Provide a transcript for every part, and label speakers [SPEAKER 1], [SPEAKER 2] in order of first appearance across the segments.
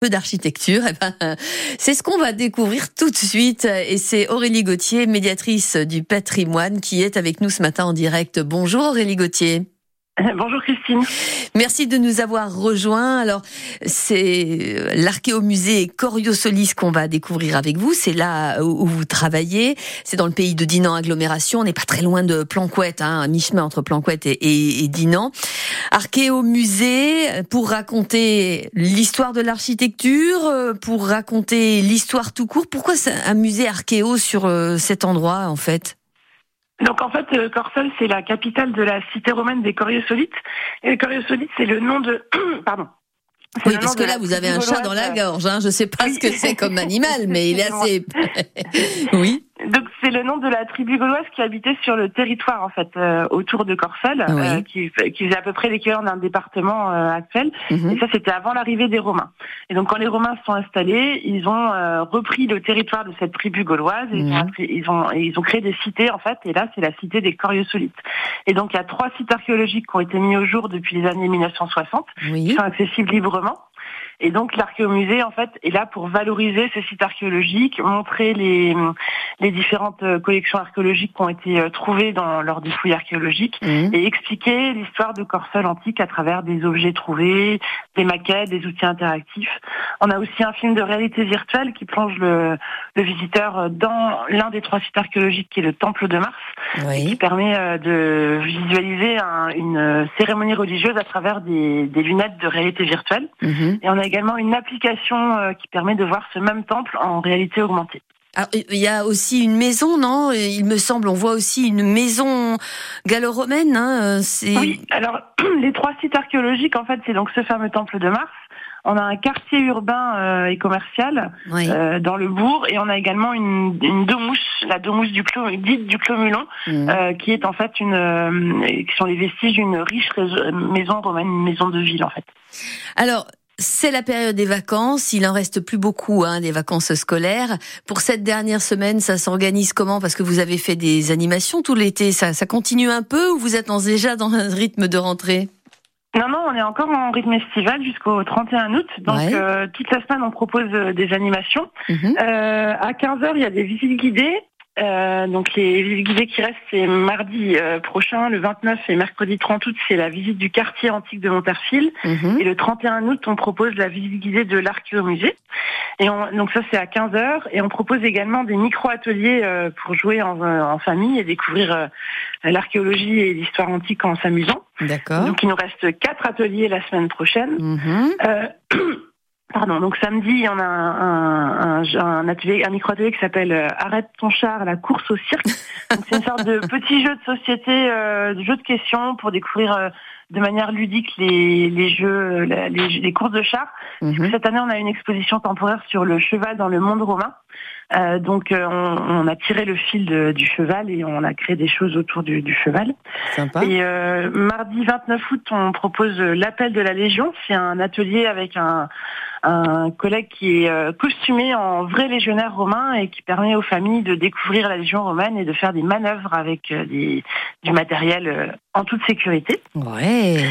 [SPEAKER 1] peu d'architecture, eh ben, c'est ce qu'on va découvrir tout de suite. Et c'est Aurélie Gauthier, médiatrice du patrimoine, qui est avec nous ce matin en direct. Bonjour Aurélie Gauthier.
[SPEAKER 2] Bonjour Christine.
[SPEAKER 1] Merci de nous avoir rejoints. Alors, c'est l'archéomusée Coriosolis qu'on va découvrir avec vous. C'est là où vous travaillez. C'est dans le pays de Dinan agglomération. On n'est pas très loin de Planquette, hein, à mi-chemin entre Planquette et, et, Dinan. Archéomusée pour raconter l'histoire de l'architecture, pour raconter l'histoire tout court. Pourquoi un musée archéo sur euh, cet endroit en fait?
[SPEAKER 2] Donc en fait, euh, Corsol, c'est la capitale de la cité romaine des Coriosolites. Et Coriosolites, c'est le nom de... Pardon.
[SPEAKER 1] Oui, parce que là, vous avez un chat dans la gorge. Hein. Je ne sais pas ce que c'est comme animal, mais il est assez...
[SPEAKER 2] oui. C'est le nom de la tribu gauloise qui habitait sur le territoire en fait euh, autour de Corsel, euh, qui, qui, faisait à peu près l'équivalent d'un département euh, actuel. Mhm. Et ça c'était avant l'arrivée des Romains. Et donc quand les Romains se sont installés, ils ont repris le territoire de cette tribu gauloise. Et ils, ont, mhm. ils, ont, ils ont créé des cités en fait. Et là c'est la cité des Coriosolites. Et donc il y a trois sites archéologiques qui ont été mis au jour depuis les années 1960, qui sont accessibles librement. Et donc l'archéomusée en fait est là pour valoriser ces sites archéologiques, montrer les, les différentes euh, collections archéologiques qui ont été euh, trouvées dans, lors des fouilles archéologiques mmh. et expliquer l'histoire de Corsol antique à travers des objets trouvés, des maquettes, des outils interactifs. On a aussi un film de réalité virtuelle qui plonge le, le visiteur dans l'un des trois sites archéologiques qui est le Temple de Mars, qui permet euh, de visualiser une cérémonie religieuse à travers des, des lunettes de réalité virtuelle. Mmh. Et on a également une application euh, qui permet de voir ce même temple en réalité augmentée.
[SPEAKER 1] Il y a aussi une maison, non? Il me semble, on voit aussi une maison gallo-romaine. Hein
[SPEAKER 2] oui, alors les trois sites archéologiques, en fait, c'est donc ce fameux temple de Mars. On a un quartier urbain euh, et commercial euh, dans le bourg et on a également une, une domouche, la domouche du Clos, dite du Clomulon, mmh. qui est en fait une, qui sont les vestiges d'une riche maison romaine, une maison de ville en fait.
[SPEAKER 1] Alors, c'est la période des vacances. Il en reste plus beaucoup, hein, des vacances scolaires. Pour cette dernière semaine, ça s'organise comment? Parce que vous avez fait des animations tout l'été. Ça, ça continue un peu ou vous êtes déjà dans un rythme de rentrée?
[SPEAKER 2] Non, non, on est encore en rythme estival jusqu'au 31 août. Donc, euh, toute la semaine, on propose euh, des animations. Mhm. Euh, à 15h, il y a des visites guidées. Euh, donc les visites guidées qui restent, c'est mardi euh, prochain, le 29 et mercredi 30 août, c'est la visite du quartier antique de Monterfil. Mhm. Et le 31 août, on propose la visite guidée de l'archéomusée. Et on, donc ça, c'est à 15 heures. Et on propose également des micro-ateliers euh, pour jouer en, en, famille et découvrir l'archéologie et l'histoire antique en s'amusant.
[SPEAKER 1] D'accord.
[SPEAKER 2] Donc il nous reste quatre ateliers la semaine prochaine. Mhm. Pardon, donc samedi, il y en a un, un, un atelier, un micro-atelier qui s'appelle euh, Arrête ton char, la course au cirque. c'est une sorte de petit jeu de société, euh, de jeu de questions pour découvrir euh, de manière ludique les, les jeux, les, les, courses de chars. Mhm. Cette année, on a une exposition temporaire sur le cheval dans le monde romain. Euh, donc on, on, a tiré le fil de, du cheval et on a créé des choses autour du, du cheval.
[SPEAKER 1] Sympa.
[SPEAKER 2] Et euh, mardi 29 août, on propose l'appel de la Légion. C'est un atelier avec un un collègue qui est euh, costumé en vrai légionnaire romain et qui permet aux familles de découvrir la Légion romaine et de faire des manœuvres avec euh, des, du matériel euh, en toute sécurité.
[SPEAKER 1] Ouais.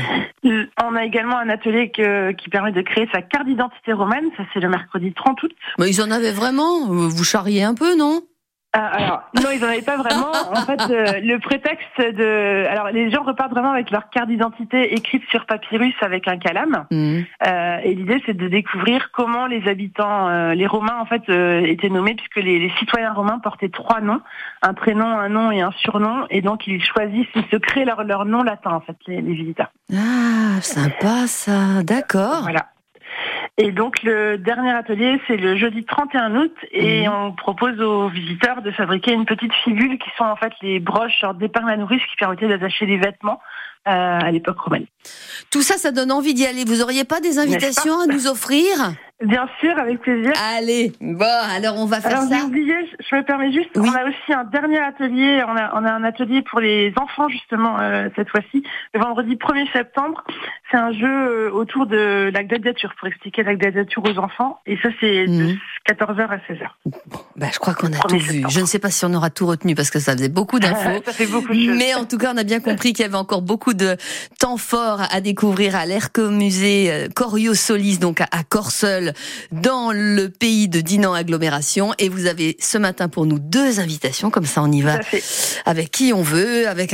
[SPEAKER 2] On a également un atelier que, qui permet de créer sa carte d'identité romaine. Ça, c'est le mercredi 30 août.
[SPEAKER 1] Mais ils en avaient vraiment? Vous charriez un peu, non?
[SPEAKER 2] Ah, alors non, ils n'en avaient pas vraiment. En fait, euh, le prétexte de, alors les gens repartent vraiment avec leur carte d'identité écrite sur papyrus avec un calame. Mmh. Euh, et l'idée, c'est de découvrir comment les habitants, euh, les Romains en fait, euh, étaient nommés puisque les, les, citoyens romains portaient trois noms, un prénom, un nom et un surnom, et donc ils choisissent, ils se créent leur leur nom latin en fait, les, les visiteurs.
[SPEAKER 1] Ah, sympa ça. D'accord.
[SPEAKER 2] Voilà. Et donc le dernier atelier, c'est le jeudi 31 août et mhm. on propose aux visiteurs de fabriquer une petite figure qui sont en fait les broches d'épargne à nourrice qui permettaient d'attacher les vêtements euh, à l'époque romaine.
[SPEAKER 1] Tout ça, ça donne envie d'y aller. Vous auriez pas des invitations à nous offrir?
[SPEAKER 2] Bien sûr, avec plaisir.
[SPEAKER 1] Allez, bon, alors on va faire
[SPEAKER 2] ça. Alors oublié, je me permets juste, on a aussi un dernier atelier, on a, on a un atelier pour les enfants justement euh, cette fois-ci, le vendredi 1er septembre. C'est un jeu euh, autour de la gladiature, pour expliquer la gladiature aux enfants. Et ça, c'est de 14h à 16h.
[SPEAKER 1] Bah, je crois qu'on a tout vu. Je ne sais pas si on aura tout retenu parce que ça faisait beaucoup d'infos.
[SPEAKER 2] ça fait beaucoup de
[SPEAKER 1] Mais en tout cas, on a bien compris qu'il y avait encore beaucoup de temps fort à découvrir à l'Erco-Musée euh, Corio Solis, donc à Corseul, dans le pays de Dinan Agglomération. Et vous avez ce matin pour nous deux invitations, comme ça on y va avec qui on veut, avec